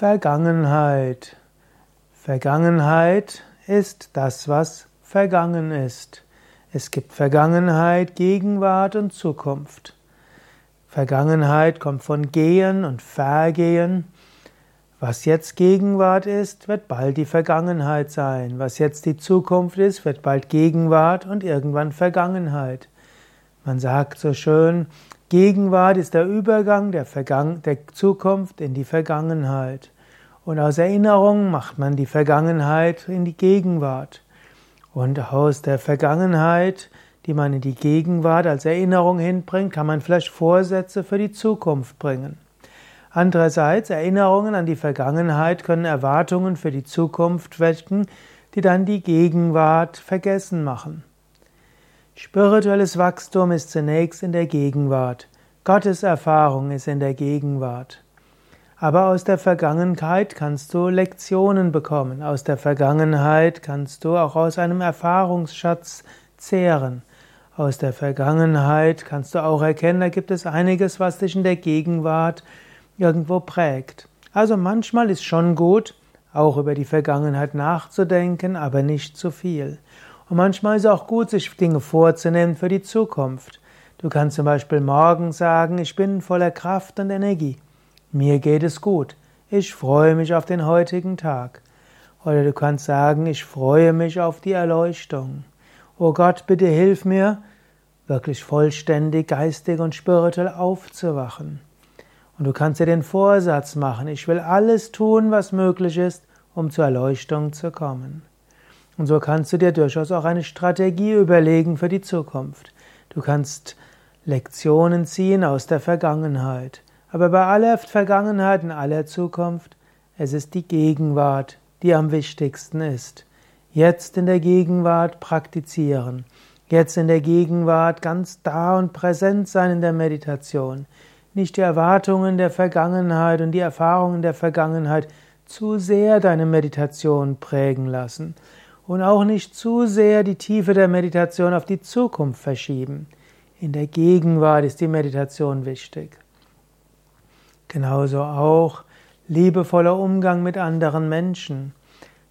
Vergangenheit. Vergangenheit ist das, was vergangen ist. Es gibt Vergangenheit, Gegenwart und Zukunft. Vergangenheit kommt von Gehen und Vergehen. Was jetzt Gegenwart ist, wird bald die Vergangenheit sein. Was jetzt die Zukunft ist, wird bald Gegenwart und irgendwann Vergangenheit. Man sagt so schön, Gegenwart ist der Übergang der, Vergangen der Zukunft in die Vergangenheit. Und aus Erinnerung macht man die Vergangenheit in die Gegenwart. Und aus der Vergangenheit, die man in die Gegenwart als Erinnerung hinbringt, kann man vielleicht Vorsätze für die Zukunft bringen. Andererseits, Erinnerungen an die Vergangenheit können Erwartungen für die Zukunft wecken, die dann die Gegenwart vergessen machen. Spirituelles Wachstum ist zunächst in der Gegenwart. Gottes Erfahrung ist in der Gegenwart. Aber aus der Vergangenheit kannst du Lektionen bekommen. Aus der Vergangenheit kannst du auch aus einem Erfahrungsschatz zehren. Aus der Vergangenheit kannst du auch erkennen, da gibt es einiges, was dich in der Gegenwart irgendwo prägt. Also manchmal ist schon gut, auch über die Vergangenheit nachzudenken, aber nicht zu viel. Und manchmal ist es auch gut, sich Dinge vorzunehmen für die Zukunft. Du kannst zum Beispiel morgen sagen, ich bin voller Kraft und Energie. Mir geht es gut. Ich freue mich auf den heutigen Tag. Oder du kannst sagen, ich freue mich auf die Erleuchtung. Oh Gott, bitte hilf mir, wirklich vollständig, geistig und spirituell aufzuwachen. Und du kannst dir den Vorsatz machen, ich will alles tun, was möglich ist, um zur Erleuchtung zu kommen. Und so kannst du dir durchaus auch eine Strategie überlegen für die Zukunft. Du kannst Lektionen ziehen aus der Vergangenheit. Aber bei aller Vergangenheit und aller Zukunft, es ist die Gegenwart, die am wichtigsten ist. Jetzt in der Gegenwart praktizieren. Jetzt in der Gegenwart ganz da und präsent sein in der Meditation. Nicht die Erwartungen der Vergangenheit und die Erfahrungen der Vergangenheit zu sehr deine Meditation prägen lassen und auch nicht zu sehr die Tiefe der Meditation auf die Zukunft verschieben. In der Gegenwart ist die Meditation wichtig. Genauso auch liebevoller Umgang mit anderen Menschen.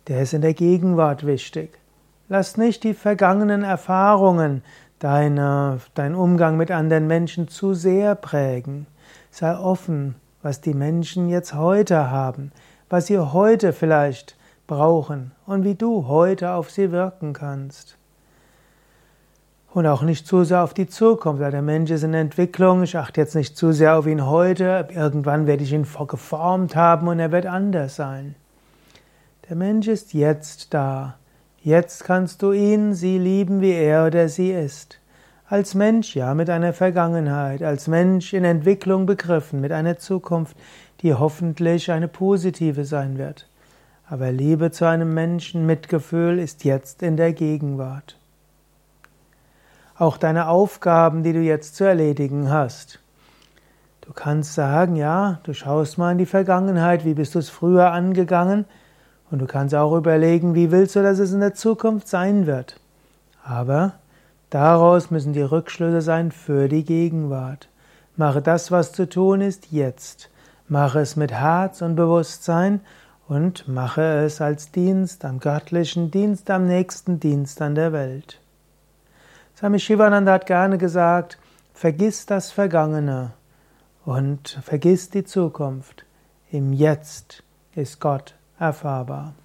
Der ist in der Gegenwart wichtig. Lass nicht die vergangenen Erfahrungen deine, dein Umgang mit anderen Menschen zu sehr prägen. Sei offen, was die Menschen jetzt heute haben, was sie heute vielleicht brauchen und wie du heute auf sie wirken kannst. Und auch nicht zu sehr auf die Zukunft, weil der Mensch ist in Entwicklung. Ich achte jetzt nicht zu sehr auf ihn heute. Irgendwann werde ich ihn geformt haben und er wird anders sein. Der Mensch ist jetzt da. Jetzt kannst du ihn, sie lieben, wie er oder sie ist. Als Mensch, ja, mit einer Vergangenheit, als Mensch in Entwicklung begriffen, mit einer Zukunft, die hoffentlich eine positive sein wird. Aber Liebe zu einem Menschen, Mitgefühl ist jetzt in der Gegenwart. Auch deine Aufgaben, die du jetzt zu erledigen hast. Du kannst sagen, ja, du schaust mal in die Vergangenheit, wie bist du es früher angegangen? Und du kannst auch überlegen, wie willst du, dass es in der Zukunft sein wird. Aber daraus müssen die Rückschlüsse sein für die Gegenwart. Mache das, was zu tun ist, jetzt. Mache es mit Herz und Bewusstsein und mache es als Dienst am göttlichen Dienst, am nächsten Dienst an der Welt. Swami Shivananda hat gerne gesagt, vergiss das Vergangene und vergiss die Zukunft. Im Jetzt ist Gott erfahrbar.